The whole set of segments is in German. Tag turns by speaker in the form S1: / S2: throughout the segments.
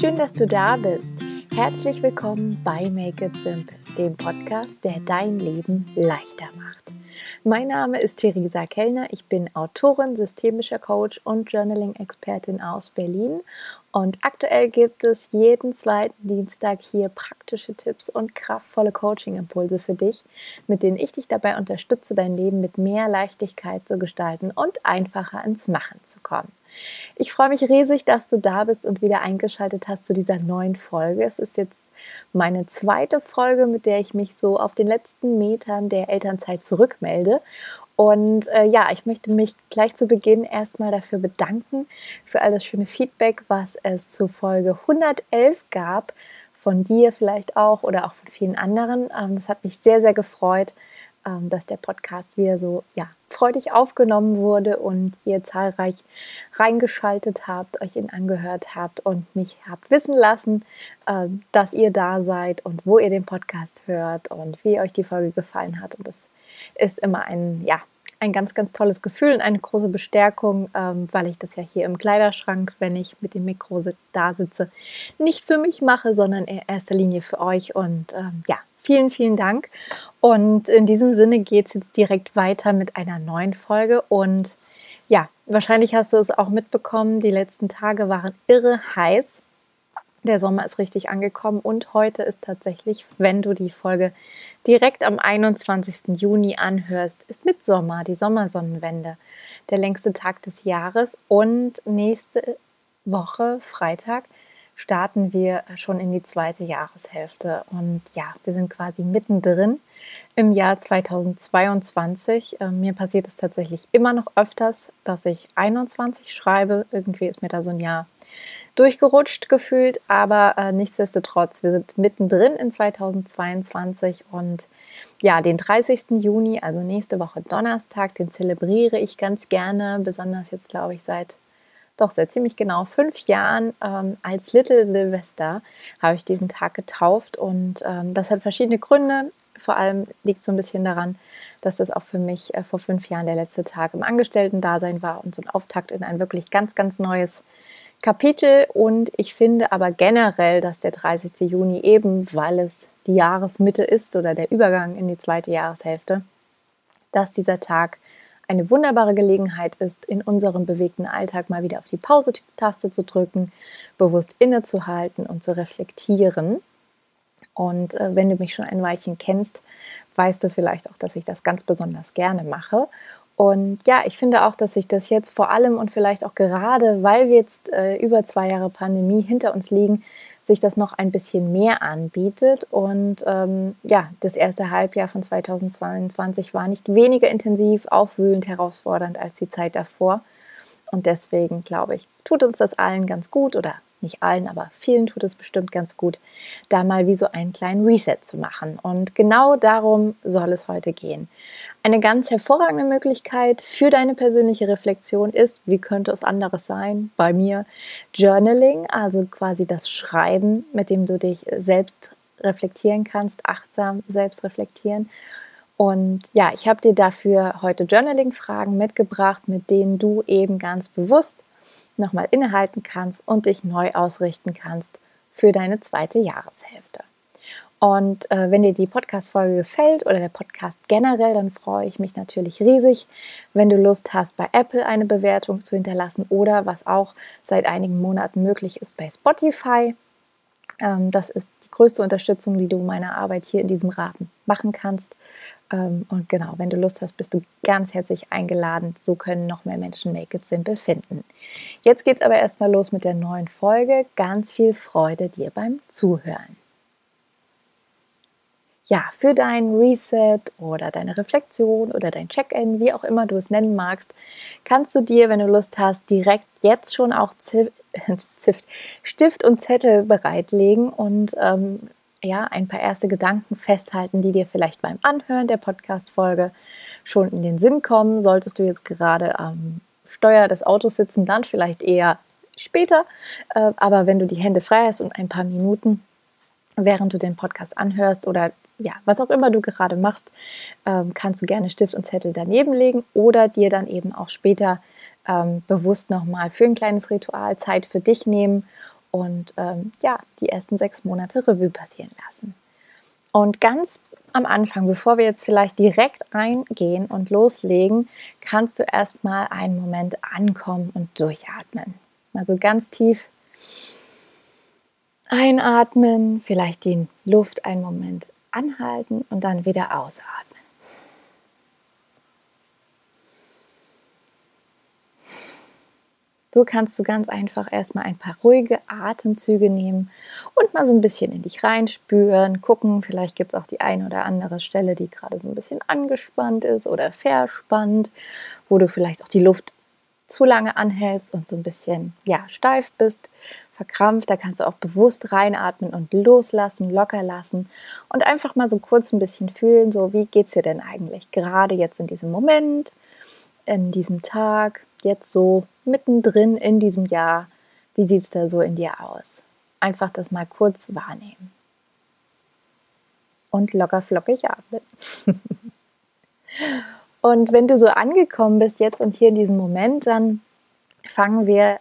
S1: schön, dass du da bist. Herzlich willkommen bei Make It Simple, dem Podcast, der dein Leben leichter macht. Mein Name ist Theresa Kellner. Ich bin Autorin, systemischer Coach und Journaling-Expertin aus Berlin. Und aktuell gibt es jeden zweiten Dienstag hier praktische Tipps und kraftvolle Coaching-Impulse für dich, mit denen ich dich dabei unterstütze, dein Leben mit mehr Leichtigkeit zu gestalten und einfacher ins Machen zu kommen. Ich freue mich riesig, dass du da bist und wieder eingeschaltet hast zu dieser neuen Folge. Es ist jetzt meine zweite Folge, mit der ich mich so auf den letzten Metern der Elternzeit zurückmelde. Und äh, ja, ich möchte mich gleich zu Beginn erstmal dafür bedanken, für all das schöne Feedback, was es zu Folge 111 gab, von dir vielleicht auch oder auch von vielen anderen. Ähm, hat mich sehr, sehr gefreut, ähm, dass der Podcast wieder so ja, freudig aufgenommen wurde und ihr zahlreich reingeschaltet habt, euch ihn angehört habt und mich habt wissen lassen, ähm, dass ihr da seid und wo ihr den Podcast hört und wie euch die Folge gefallen hat. Und das ist immer ein, ja, ein ganz, ganz tolles Gefühl und eine große Bestärkung, ähm, weil ich das ja hier im Kleiderschrank, wenn ich mit dem Mikro da sitze, nicht für mich mache, sondern in erster Linie für euch. Und ja, Vielen, vielen Dank. Und in diesem Sinne geht es jetzt direkt weiter mit einer neuen Folge. Und ja, wahrscheinlich hast du es auch mitbekommen, die letzten Tage waren irre heiß. Der Sommer ist richtig angekommen und heute ist tatsächlich, wenn du die Folge direkt am 21. Juni anhörst, ist Mitsommer, die Sommersonnenwende, der längste Tag des Jahres und nächste Woche, Freitag, starten wir schon in die zweite Jahreshälfte. Und ja, wir sind quasi mittendrin im Jahr 2022. Ähm, mir passiert es tatsächlich immer noch öfters, dass ich 21 schreibe. Irgendwie ist mir da so ein Jahr durchgerutscht gefühlt, aber äh, nichtsdestotrotz, wir sind mittendrin in 2022 und ja, den 30. Juni, also nächste Woche Donnerstag, den zelebriere ich ganz gerne, besonders jetzt glaube ich seit doch seit ziemlich genau fünf Jahren ähm, als Little Silvester habe ich diesen Tag getauft und ähm, das hat verschiedene Gründe. Vor allem liegt so ein bisschen daran, dass das auch für mich äh, vor fünf Jahren der letzte Tag im Angestellten-Dasein war und so ein Auftakt in ein wirklich ganz, ganz neues Kapitel. Und ich finde aber generell, dass der 30. Juni eben, weil es die Jahresmitte ist oder der Übergang in die zweite Jahreshälfte, dass dieser Tag eine wunderbare Gelegenheit ist, in unserem bewegten Alltag mal wieder auf die Pause-Taste zu drücken, bewusst innezuhalten und zu reflektieren. Und äh, wenn du mich schon ein Weilchen kennst, weißt du vielleicht auch, dass ich das ganz besonders gerne mache. Und ja, ich finde auch, dass sich das jetzt vor allem und vielleicht auch gerade, weil wir jetzt äh, über zwei Jahre Pandemie hinter uns liegen, sich das noch ein bisschen mehr anbietet. Und ähm, ja, das erste Halbjahr von 2022 war nicht weniger intensiv, aufwühlend, herausfordernd als die Zeit davor. Und deswegen glaube ich, tut uns das allen ganz gut oder nicht allen, aber vielen tut es bestimmt ganz gut, da mal wie so einen kleinen Reset zu machen. Und genau darum soll es heute gehen. Eine ganz hervorragende Möglichkeit für deine persönliche Reflexion ist, wie könnte es anderes sein, bei mir Journaling, also quasi das Schreiben, mit dem du dich selbst reflektieren kannst, achtsam selbst reflektieren. Und ja, ich habe dir dafür heute Journaling-Fragen mitgebracht, mit denen du eben ganz bewusst nochmal innehalten kannst und dich neu ausrichten kannst für deine zweite Jahreshälfte. Und äh, wenn dir die Podcast-Folge gefällt oder der Podcast generell, dann freue ich mich natürlich riesig, wenn du Lust hast, bei Apple eine Bewertung zu hinterlassen oder was auch seit einigen Monaten möglich ist bei Spotify. Ähm, das ist die größte Unterstützung, die du meiner Arbeit hier in diesem Rahmen machen kannst. Ähm, und genau, wenn du Lust hast, bist du ganz herzlich eingeladen. So können noch mehr Menschen Make It Simple finden. Jetzt geht es aber erstmal los mit der neuen Folge. Ganz viel Freude dir beim Zuhören. Ja, für dein Reset oder deine Reflexion oder dein Check-in, wie auch immer du es nennen magst, kannst du dir, wenn du Lust hast, direkt jetzt schon auch Stift und Zettel bereitlegen und ähm, ja, ein paar erste Gedanken festhalten, die dir vielleicht beim Anhören der Podcast-Folge schon in den Sinn kommen. Solltest du jetzt gerade am Steuer des Autos sitzen, dann vielleicht eher später. Äh, aber wenn du die Hände frei hast und ein paar Minuten, während du den Podcast anhörst oder ja, was auch immer du gerade machst, ähm, kannst du gerne Stift und Zettel daneben legen oder dir dann eben auch später ähm, bewusst nochmal für ein kleines Ritual Zeit für dich nehmen und ähm, ja, die ersten sechs Monate Revue passieren lassen. Und ganz am Anfang, bevor wir jetzt vielleicht direkt reingehen und loslegen, kannst du erstmal einen Moment ankommen und durchatmen. Also ganz tief einatmen, vielleicht die Luft einen Moment anhalten und dann wieder ausatmen. So kannst du ganz einfach erstmal ein paar ruhige Atemzüge nehmen und mal so ein bisschen in dich reinspüren, gucken, vielleicht gibt es auch die eine oder andere Stelle, die gerade so ein bisschen angespannt ist oder verspannt, wo du vielleicht auch die Luft zu lange anhältst und so ein bisschen ja, steif bist, verkrampft. Da kannst du auch bewusst reinatmen und loslassen, locker lassen und einfach mal so kurz ein bisschen fühlen, so wie geht es dir denn eigentlich gerade jetzt in diesem Moment, in diesem Tag jetzt so mittendrin in diesem Jahr, wie sieht es da so in dir aus? Einfach das mal kurz wahrnehmen. Und locker flockig atmen. und wenn du so angekommen bist jetzt und hier in diesem Moment, dann fangen wir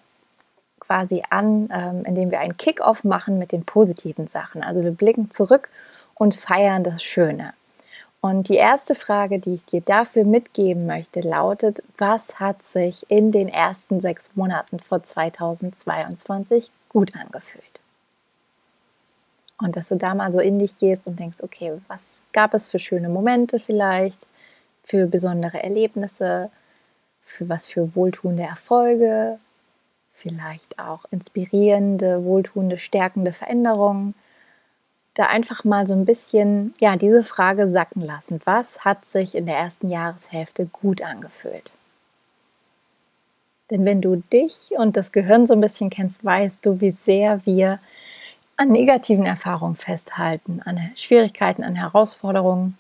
S1: quasi an, ähm, indem wir einen Kick-off machen mit den positiven Sachen. Also wir blicken zurück und feiern das Schöne. Und die erste Frage, die ich dir dafür mitgeben möchte, lautet, was hat sich in den ersten sechs Monaten vor 2022 gut angefühlt? Und dass du da mal so in dich gehst und denkst, okay, was gab es für schöne Momente vielleicht, für besondere Erlebnisse, für was für wohltuende Erfolge, vielleicht auch inspirierende, wohltuende, stärkende Veränderungen da einfach mal so ein bisschen, ja, diese Frage sacken lassen. Was hat sich in der ersten Jahreshälfte gut angefühlt? Denn wenn du dich und das Gehirn so ein bisschen kennst, weißt du, wie sehr wir an negativen Erfahrungen festhalten, an Schwierigkeiten, an Herausforderungen.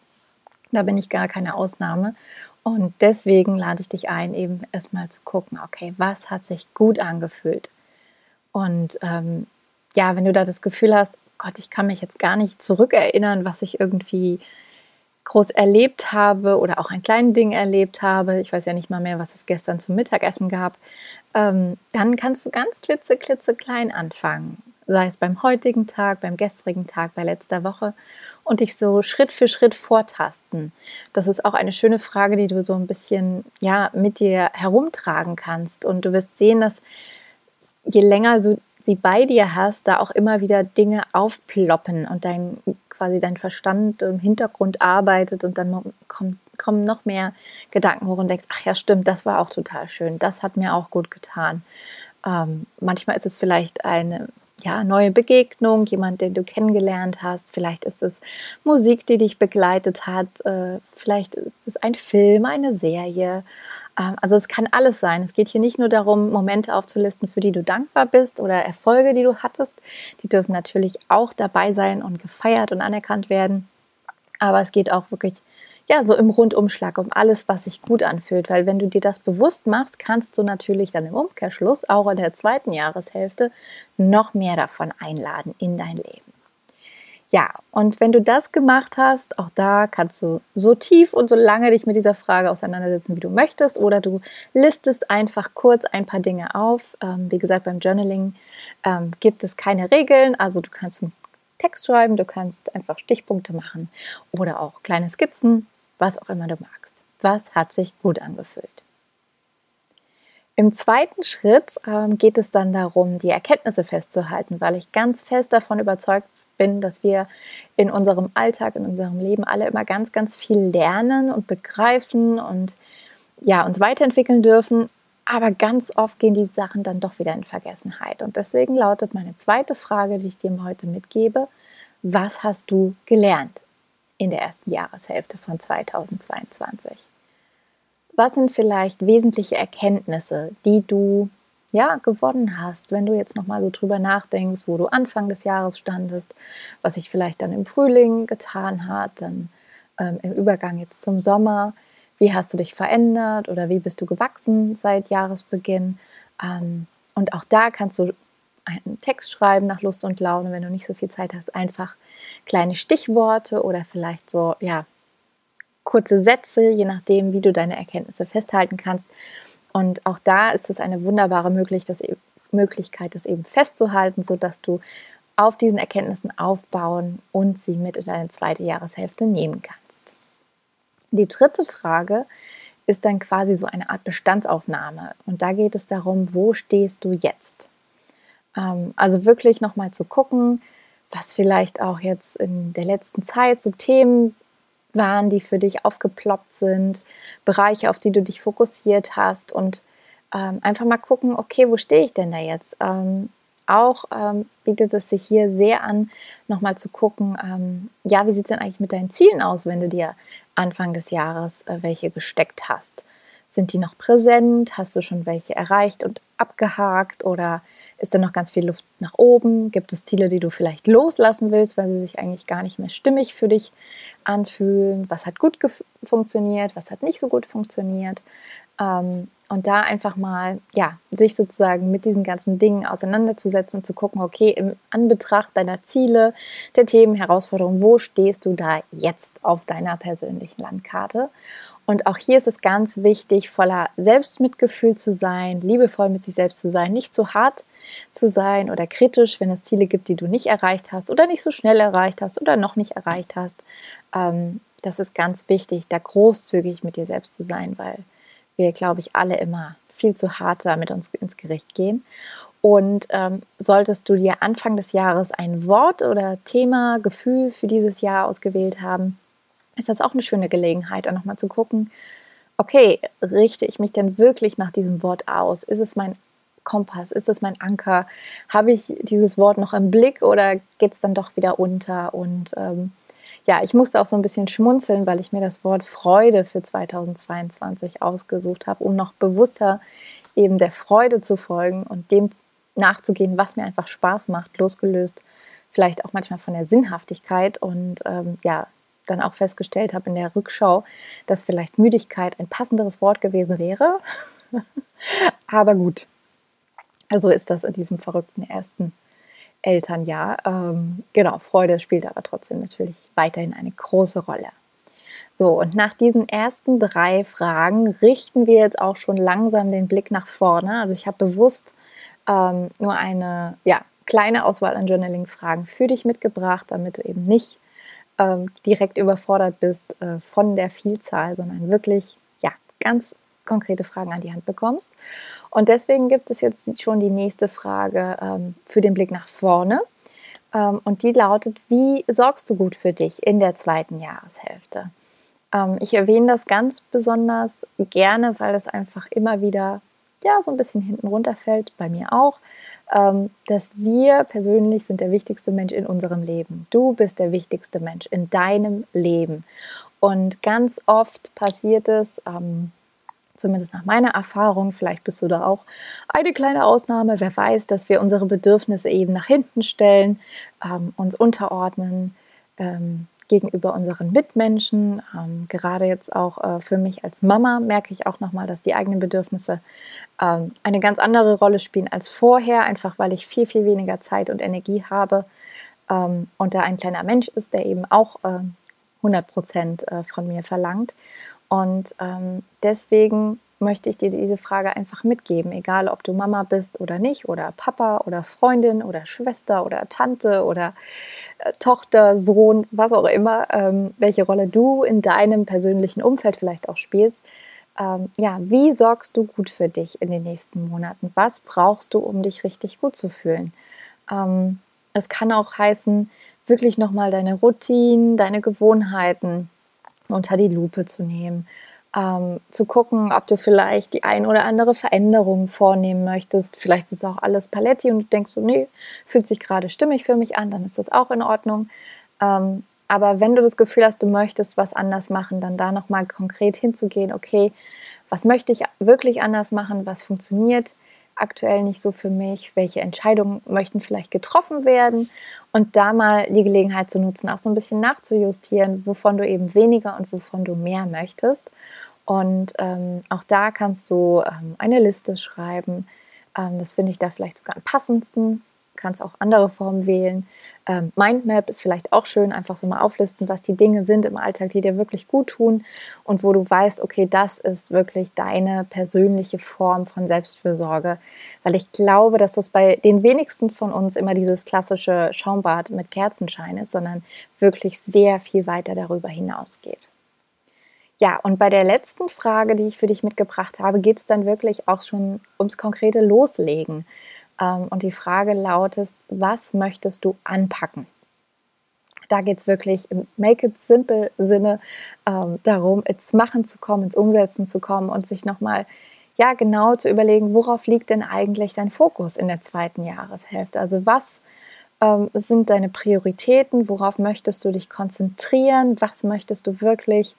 S1: Da bin ich gar keine Ausnahme. Und deswegen lade ich dich ein, eben erstmal zu gucken, okay, was hat sich gut angefühlt? Und ähm, ja, wenn du da das Gefühl hast, Gott, ich kann mich jetzt gar nicht zurückerinnern, was ich irgendwie groß erlebt habe oder auch ein kleines Ding erlebt habe. Ich weiß ja nicht mal mehr, was es gestern zum Mittagessen gab. Ähm, dann kannst du ganz klitze, klitze klein anfangen. Sei es beim heutigen Tag, beim gestrigen Tag, bei letzter Woche und dich so Schritt für Schritt vortasten. Das ist auch eine schöne Frage, die du so ein bisschen ja mit dir herumtragen kannst. Und du wirst sehen, dass je länger du sie bei dir hast, da auch immer wieder Dinge aufploppen und dein quasi dein Verstand im Hintergrund arbeitet und dann kommt, kommen noch mehr Gedanken hoch und denkst, ach ja, stimmt, das war auch total schön, das hat mir auch gut getan. Ähm, manchmal ist es vielleicht eine ja, neue Begegnung, jemand, den du kennengelernt hast. Vielleicht ist es Musik, die dich begleitet hat. Äh, vielleicht ist es ein Film, eine Serie. Ähm, also es kann alles sein. Es geht hier nicht nur darum, Momente aufzulisten, für die du dankbar bist oder Erfolge, die du hattest. Die dürfen natürlich auch dabei sein und gefeiert und anerkannt werden. Aber es geht auch wirklich ja, so im Rundumschlag um alles, was sich gut anfühlt. Weil wenn du dir das bewusst machst, kannst du natürlich dann im Umkehrschluss auch in der zweiten Jahreshälfte noch mehr davon einladen in dein Leben. Ja, und wenn du das gemacht hast, auch da kannst du so tief und so lange dich mit dieser Frage auseinandersetzen, wie du möchtest, oder du listest einfach kurz ein paar Dinge auf. Ähm, wie gesagt, beim Journaling ähm, gibt es keine Regeln, also du kannst einen Text schreiben, du kannst einfach Stichpunkte machen oder auch kleine Skizzen, was auch immer du magst. Was hat sich gut angefühlt? Im zweiten Schritt ähm, geht es dann darum, die Erkenntnisse festzuhalten, weil ich ganz fest davon überzeugt bin, dass wir in unserem Alltag, in unserem Leben alle immer ganz, ganz viel lernen und begreifen und ja, uns weiterentwickeln dürfen. Aber ganz oft gehen die Sachen dann doch wieder in Vergessenheit. Und deswegen lautet meine zweite Frage, die ich dir heute mitgebe, was hast du gelernt in der ersten Jahreshälfte von 2022? Was sind vielleicht wesentliche Erkenntnisse, die du ja, gewonnen hast, wenn du jetzt nochmal so drüber nachdenkst, wo du Anfang des Jahres standest, was sich vielleicht dann im Frühling getan hat, dann ähm, im Übergang jetzt zum Sommer, wie hast du dich verändert oder wie bist du gewachsen seit Jahresbeginn? Ähm, und auch da kannst du einen Text schreiben nach Lust und Laune, wenn du nicht so viel Zeit hast, einfach kleine Stichworte oder vielleicht so, ja, kurze Sätze, je nachdem, wie du deine Erkenntnisse festhalten kannst. Und auch da ist es eine wunderbare Möglichkeit, Möglichkeit, das eben festzuhalten, sodass du auf diesen Erkenntnissen aufbauen und sie mit in deine zweite Jahreshälfte nehmen kannst. Die dritte Frage ist dann quasi so eine Art Bestandsaufnahme. Und da geht es darum, wo stehst du jetzt? Ähm, also wirklich nochmal zu gucken, was vielleicht auch jetzt in der letzten Zeit so Themen waren, die für dich aufgeploppt sind, Bereiche, auf die du dich fokussiert hast und ähm, einfach mal gucken, okay, wo stehe ich denn da jetzt? Ähm, auch ähm, bietet es sich hier sehr an, nochmal zu gucken, ähm, ja, wie sieht es denn eigentlich mit deinen Zielen aus, wenn du dir Anfang des Jahres äh, welche gesteckt hast? Sind die noch präsent? Hast du schon welche erreicht und abgehakt oder ist da noch ganz viel Luft nach oben? Gibt es Ziele, die du vielleicht loslassen willst, weil sie sich eigentlich gar nicht mehr stimmig für dich anfühlen? Was hat gut funktioniert? Was hat nicht so gut funktioniert? Ähm, und da einfach mal, ja, sich sozusagen mit diesen ganzen Dingen auseinanderzusetzen und zu gucken, okay, im Anbetracht deiner Ziele, der Themen, Herausforderungen, wo stehst du da jetzt auf deiner persönlichen Landkarte? Und auch hier ist es ganz wichtig, voller Selbstmitgefühl zu sein, liebevoll mit sich selbst zu sein, nicht zu hart zu sein oder kritisch, wenn es Ziele gibt, die du nicht erreicht hast oder nicht so schnell erreicht hast oder noch nicht erreicht hast. Ähm, das ist ganz wichtig, da großzügig mit dir selbst zu sein, weil wir, glaube ich, alle immer viel zu hart da mit uns ins Gericht gehen. Und ähm, solltest du dir Anfang des Jahres ein Wort oder Thema, Gefühl für dieses Jahr ausgewählt haben, ist das auch eine schöne Gelegenheit, auch nochmal zu gucken, okay, richte ich mich denn wirklich nach diesem Wort aus? Ist es mein Kompass? Ist es mein Anker? Habe ich dieses Wort noch im Blick oder geht es dann doch wieder unter? Und ähm, ja, ich musste auch so ein bisschen schmunzeln, weil ich mir das Wort Freude für 2022 ausgesucht habe, um noch bewusster eben der Freude zu folgen und dem nachzugehen, was mir einfach Spaß macht, losgelöst vielleicht auch manchmal von der Sinnhaftigkeit und ähm, ja, dann auch festgestellt habe in der Rückschau, dass vielleicht Müdigkeit ein passenderes Wort gewesen wäre. Aber gut, so ist das in diesem verrückten ersten Elternjahr. Ähm, genau, Freude spielt aber trotzdem natürlich weiterhin eine große Rolle. So, und nach diesen ersten drei Fragen richten wir jetzt auch schon langsam den Blick nach vorne. Also ich habe bewusst ähm, nur eine ja, kleine Auswahl an Journaling-Fragen für dich mitgebracht, damit du eben nicht ähm, direkt überfordert bist äh, von der Vielzahl, sondern wirklich ja, ganz konkrete Fragen an die Hand bekommst. Und deswegen gibt es jetzt schon die nächste Frage ähm, für den Blick nach vorne. Ähm, und die lautet, wie sorgst du gut für dich in der zweiten Jahreshälfte? Ähm, ich erwähne das ganz besonders gerne, weil es einfach immer wieder ja, so ein bisschen hinten runterfällt, bei mir auch, ähm, dass wir persönlich sind der wichtigste Mensch in unserem Leben. Du bist der wichtigste Mensch in deinem Leben. Und ganz oft passiert es, ähm, zumindest nach meiner Erfahrung, vielleicht bist du da auch eine kleine Ausnahme, wer weiß, dass wir unsere Bedürfnisse eben nach hinten stellen, ähm, uns unterordnen ähm, gegenüber unseren Mitmenschen. Ähm, gerade jetzt auch äh, für mich als Mama merke ich auch nochmal, dass die eigenen Bedürfnisse ähm, eine ganz andere Rolle spielen als vorher, einfach weil ich viel, viel weniger Zeit und Energie habe ähm, und da ein kleiner Mensch ist, der eben auch 100 ähm, Prozent äh, von mir verlangt. Und ähm, deswegen möchte ich dir diese Frage einfach mitgeben, egal ob du Mama bist oder nicht, oder Papa oder Freundin oder Schwester oder Tante oder äh, Tochter, Sohn, was auch immer, ähm, welche Rolle du in deinem persönlichen Umfeld vielleicht auch spielst. Ähm, ja, wie sorgst du gut für dich in den nächsten Monaten? Was brauchst du, um dich richtig gut zu fühlen? Ähm, es kann auch heißen, wirklich nochmal deine Routinen, deine Gewohnheiten unter die Lupe zu nehmen, ähm, zu gucken, ob du vielleicht die ein oder andere Veränderung vornehmen möchtest. Vielleicht ist auch alles Paletti und du denkst so, nee, fühlt sich gerade stimmig für mich an, dann ist das auch in Ordnung. Ähm, aber wenn du das Gefühl hast, du möchtest was anders machen, dann da nochmal konkret hinzugehen, okay, was möchte ich wirklich anders machen, was funktioniert aktuell nicht so für mich, welche Entscheidungen möchten vielleicht getroffen werden und da mal die Gelegenheit zu nutzen, auch so ein bisschen nachzujustieren, wovon du eben weniger und wovon du mehr möchtest. Und ähm, auch da kannst du ähm, eine Liste schreiben. Ähm, das finde ich da vielleicht sogar am passendsten. Kannst auch andere Formen wählen. Ähm, Mindmap ist vielleicht auch schön, einfach so mal auflisten, was die Dinge sind im Alltag, die dir wirklich gut tun und wo du weißt, okay, das ist wirklich deine persönliche Form von Selbstfürsorge. Weil ich glaube, dass das bei den wenigsten von uns immer dieses klassische Schaumbad mit Kerzenschein ist, sondern wirklich sehr viel weiter darüber hinausgeht. Ja, und bei der letzten Frage, die ich für dich mitgebracht habe, geht es dann wirklich auch schon ums konkrete Loslegen. Ähm, und die Frage lautet, was möchtest du anpacken? Da geht es wirklich im Make it simple Sinne ähm, darum, ins Machen zu kommen, ins Umsetzen zu kommen und sich nochmal ja, genau zu überlegen, worauf liegt denn eigentlich dein Fokus in der zweiten Jahreshälfte? Also was ähm, sind deine Prioritäten? Worauf möchtest du dich konzentrieren? Was möchtest du wirklich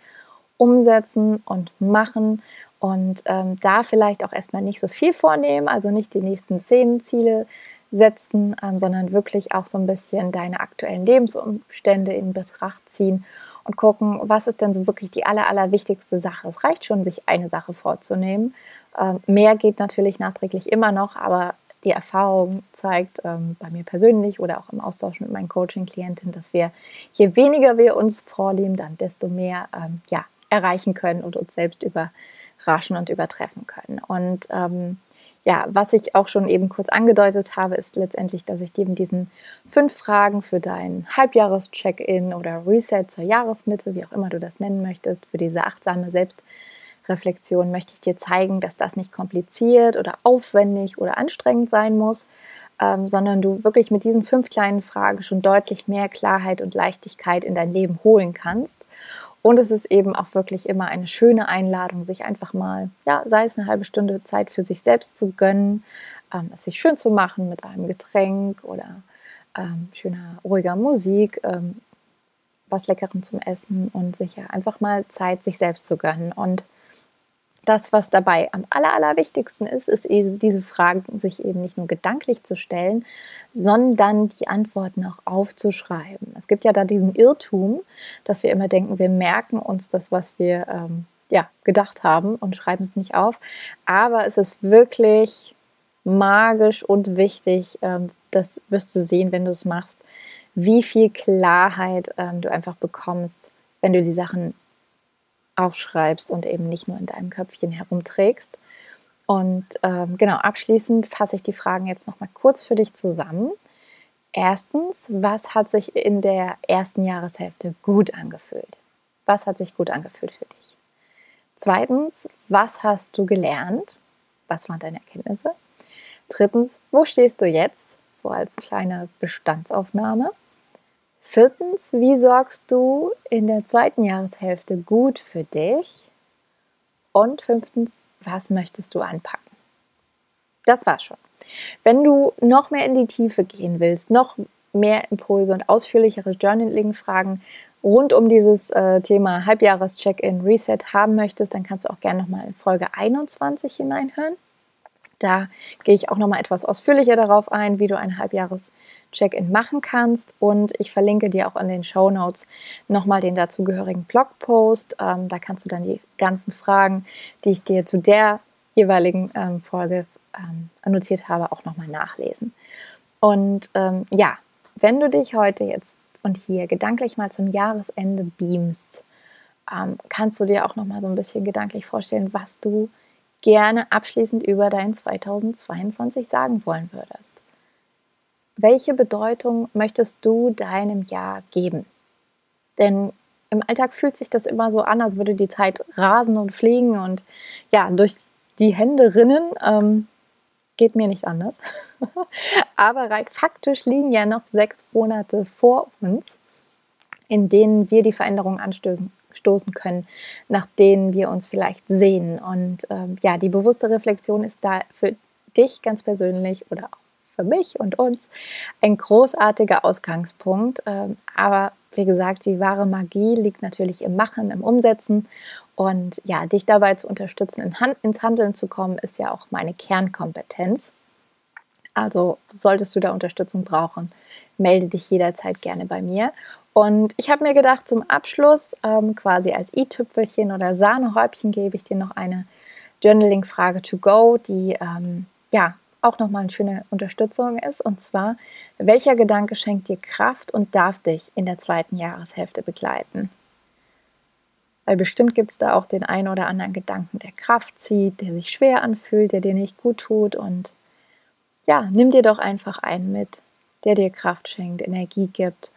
S1: umsetzen und machen? Und ähm, da vielleicht auch erstmal nicht so viel vornehmen, also nicht die nächsten zehn Ziele setzen, ähm, sondern wirklich auch so ein bisschen deine aktuellen Lebensumstände in Betracht ziehen und gucken, was ist denn so wirklich die aller, aller wichtigste Sache. Es reicht schon, sich eine Sache vorzunehmen. Ähm, mehr geht natürlich nachträglich immer noch, aber die Erfahrung zeigt ähm, bei mir persönlich oder auch im Austausch mit meinen Coaching-Klientinnen, dass wir, je weniger wir uns vornehmen, dann desto mehr ähm, ja, erreichen können und uns selbst über überraschen und übertreffen können. Und ähm, ja, was ich auch schon eben kurz angedeutet habe, ist letztendlich, dass ich dir in diesen fünf Fragen für dein Halbjahres-Check-In oder Reset zur Jahresmitte, wie auch immer du das nennen möchtest, für diese achtsame Selbstreflexion, möchte ich dir zeigen, dass das nicht kompliziert oder aufwendig oder anstrengend sein muss, ähm, sondern du wirklich mit diesen fünf kleinen Fragen schon deutlich mehr Klarheit und Leichtigkeit in dein Leben holen kannst. Und es ist eben auch wirklich immer eine schöne Einladung, sich einfach mal, ja, sei es eine halbe Stunde Zeit für sich selbst zu gönnen, ähm, es sich schön zu machen mit einem Getränk oder ähm, schöner, ruhiger Musik, ähm, was Leckerem zum Essen und sich ja einfach mal Zeit, sich selbst zu gönnen. Und das, was dabei am aller, allerwichtigsten ist, ist eben diese Fragen sich eben nicht nur gedanklich zu stellen, sondern die Antworten auch aufzuschreiben. Es gibt ja da diesen Irrtum, dass wir immer denken, wir merken uns das, was wir ähm, ja, gedacht haben und schreiben es nicht auf. Aber es ist wirklich magisch und wichtig, ähm, das wirst du sehen, wenn du es machst, wie viel Klarheit ähm, du einfach bekommst, wenn du die Sachen aufschreibst und eben nicht nur in deinem Köpfchen herumträgst. Und ähm, genau, abschließend fasse ich die Fragen jetzt nochmal kurz für dich zusammen. Erstens, was hat sich in der ersten Jahreshälfte gut angefühlt? Was hat sich gut angefühlt für dich? Zweitens, was hast du gelernt? Was waren deine Erkenntnisse? Drittens, wo stehst du jetzt? So als kleine Bestandsaufnahme. Viertens, wie sorgst du in der zweiten Jahreshälfte gut für dich? Und fünftens, was möchtest du anpacken? Das war's schon. Wenn du noch mehr in die Tiefe gehen willst, noch mehr Impulse und ausführlichere Journaling-Fragen rund um dieses äh, Thema Halbjahres-Check-in Reset haben möchtest, dann kannst du auch gerne nochmal in Folge 21 hineinhören. Da gehe ich auch nochmal etwas ausführlicher darauf ein, wie du ein Halbjahres-Check-in machen kannst. Und ich verlinke dir auch in den Show Notes nochmal den dazugehörigen Blogpost. Ähm, da kannst du dann die ganzen Fragen, die ich dir zu der jeweiligen ähm, Folge ähm, annotiert habe, auch nochmal nachlesen. Und ähm, ja, wenn du dich heute jetzt und hier gedanklich mal zum Jahresende beamst, ähm, kannst du dir auch nochmal so ein bisschen gedanklich vorstellen, was du gerne abschließend über dein 2022 sagen wollen würdest. Welche Bedeutung möchtest du deinem Jahr geben? Denn im Alltag fühlt sich das immer so an, als würde die Zeit rasen und fliegen und ja, durch die Hände rinnen. Ähm, geht mir nicht anders. Aber rein faktisch liegen ja noch sechs Monate vor uns, in denen wir die Veränderung anstößen stoßen können, nach denen wir uns vielleicht sehen. Und ähm, ja, die bewusste Reflexion ist da für dich ganz persönlich oder auch für mich und uns ein großartiger Ausgangspunkt. Ähm, aber wie gesagt, die wahre Magie liegt natürlich im Machen, im Umsetzen. Und ja, dich dabei zu unterstützen, in Hand, ins Handeln zu kommen, ist ja auch meine Kernkompetenz. Also solltest du da Unterstützung brauchen, melde dich jederzeit gerne bei mir. Und ich habe mir gedacht, zum Abschluss, ähm, quasi als i-Tüpfelchen oder Sahnehäubchen, gebe ich dir noch eine Journaling-Frage to go, die ähm, ja auch nochmal eine schöne Unterstützung ist. Und zwar, welcher Gedanke schenkt dir Kraft und darf dich in der zweiten Jahreshälfte begleiten? Weil bestimmt gibt es da auch den einen oder anderen Gedanken, der Kraft zieht, der sich schwer anfühlt, der dir nicht gut tut. Und ja, nimm dir doch einfach einen mit, der dir Kraft schenkt, Energie gibt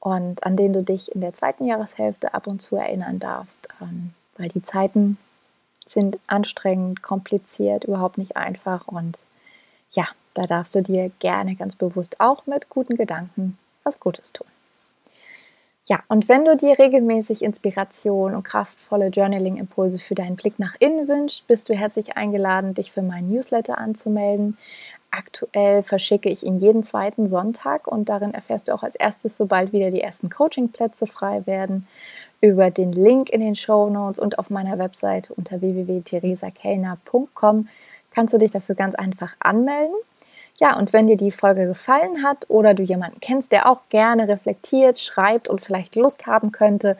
S1: und an den du dich in der zweiten Jahreshälfte ab und zu erinnern darfst. Ähm, weil die Zeiten sind anstrengend, kompliziert, überhaupt nicht einfach. Und ja, da darfst du dir gerne ganz bewusst auch mit guten Gedanken was Gutes tun. Ja, und wenn du dir regelmäßig Inspiration und kraftvolle Journaling-Impulse für deinen Blick nach innen wünschst, bist du herzlich eingeladen, dich für meinen Newsletter anzumelden. Aktuell verschicke ich ihn jeden zweiten Sonntag und darin erfährst du auch als erstes, sobald wieder die ersten Coaching-Plätze frei werden, über den Link in den Show Notes und auf meiner Webseite unter www.theresakellner.com kannst du dich dafür ganz einfach anmelden. Ja, und wenn dir die Folge gefallen hat oder du jemanden kennst, der auch gerne reflektiert, schreibt und vielleicht Lust haben könnte,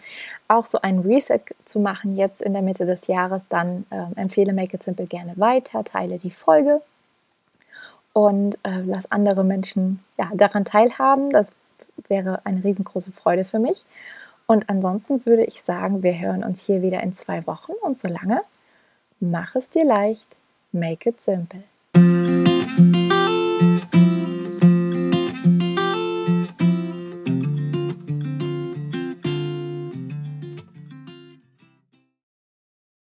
S1: auch so ein Reset zu machen jetzt in der Mitte des Jahres, dann äh, empfehle Make It Simple gerne weiter, teile die Folge und äh, lass andere Menschen ja, daran teilhaben. Das wäre eine riesengroße Freude für mich. Und ansonsten würde ich sagen, wir hören uns hier wieder in zwei Wochen und solange mach es dir leicht, make it simple.